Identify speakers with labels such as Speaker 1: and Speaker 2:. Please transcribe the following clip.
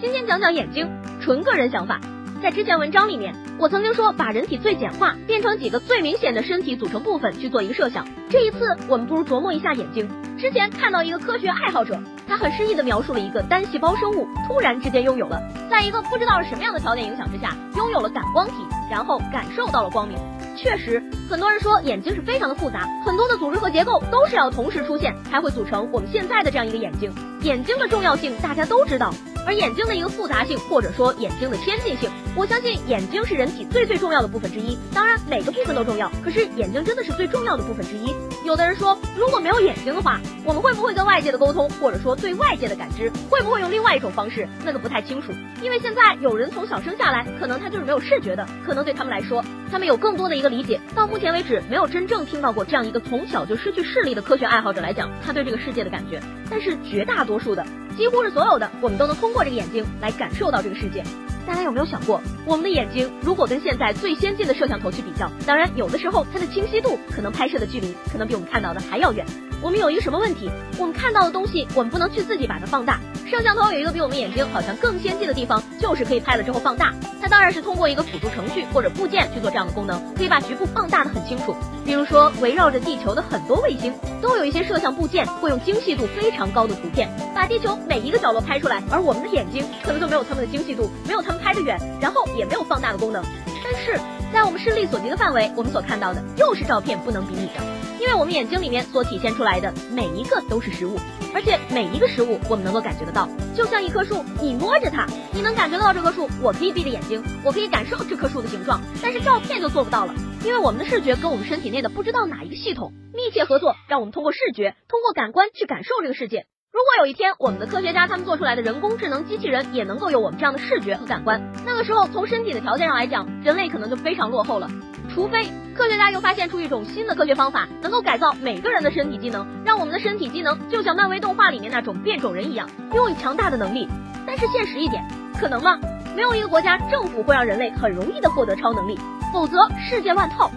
Speaker 1: 今天讲讲眼睛，纯个人想法。在之前文章里面，我曾经说把人体最简化，变成几个最明显的身体组成部分去做一个设想。这一次，我们不如琢磨一下眼睛。之前看到一个科学爱好者，他很诗意的描述了一个单细胞生物突然之间拥有了，在一个不知道是什么样的条件影响之下，拥有了感光体，然后感受到了光明。确实，很多人说眼睛是非常的复杂，很多的组织和结构都是要同时出现，才会组成我们现在的这样一个眼睛。眼睛的重要性大家都知道。而眼睛的一个复杂性，或者说眼睛的先进性，我相信眼睛是人体最最重要的部分之一。当然，每个部分都重要，可是眼睛真的是最重要的部分之一。有的人说，如果没有眼睛的话，我们会不会跟外界的沟通，或者说对外界的感知，会不会用另外一种方式？那个不太清楚。因为现在有人从小生下来，可能他就是没有视觉的，可能对他们来说，他们有更多的一个理解。到目前为止，没有真正听到过这样一个从小就失去视力的科学爱好者来讲他对这个世界的感觉。但是绝大多数的。几乎是所有的，我们都能通过这个眼睛来感受到这个世界。大家有没有想过，我们的眼睛如果跟现在最先进的摄像头去比较，当然有的时候它的清晰度可能拍摄的距离可能比我们看到的还要远。我们有一个什么问题？我们看到的东西，我们不能去自己把它放大。摄像头有一个比我们眼睛好像更先进的地方，就是可以拍了之后放大。它当然是通过一个辅助程序或者部件去做这样的功能，可以把局部放大的很清楚。比如说围绕着地球的很多卫星，都有一些摄像部件会用精细度非常高的图片，把地球每一个角落拍出来。而我们的眼睛可能就没有他们的精细度，没有他们拍得远，然后也没有放大的功能。但是在我们视力所及的范围，我们所看到的又是照片不能比拟的。因为我们眼睛里面所体现出来的每一个都是实物，而且每一个实物我们能够感觉得到，就像一棵树，你摸着它，你能感觉得到这棵树。我可以闭着眼睛，我可以感受这棵树的形状，但是照片就做不到了，因为我们的视觉跟我们身体内的不知道哪一个系统密切合作，让我们通过视觉，通过感官去感受这个世界。如果有一天我们的科学家他们做出来的人工智能机器人也能够有我们这样的视觉和感官，那个时候从身体的条件上来讲，人类可能就非常落后了。除非科学家又发现出一种新的科学方法，能够改造每个人的身体机能，让我们的身体机能就像漫威动画里面那种变种人一样，拥有强大的能力。但是现实一点，可能吗？没有一个国家政府会让人类很容易的获得超能力，否则世界乱套。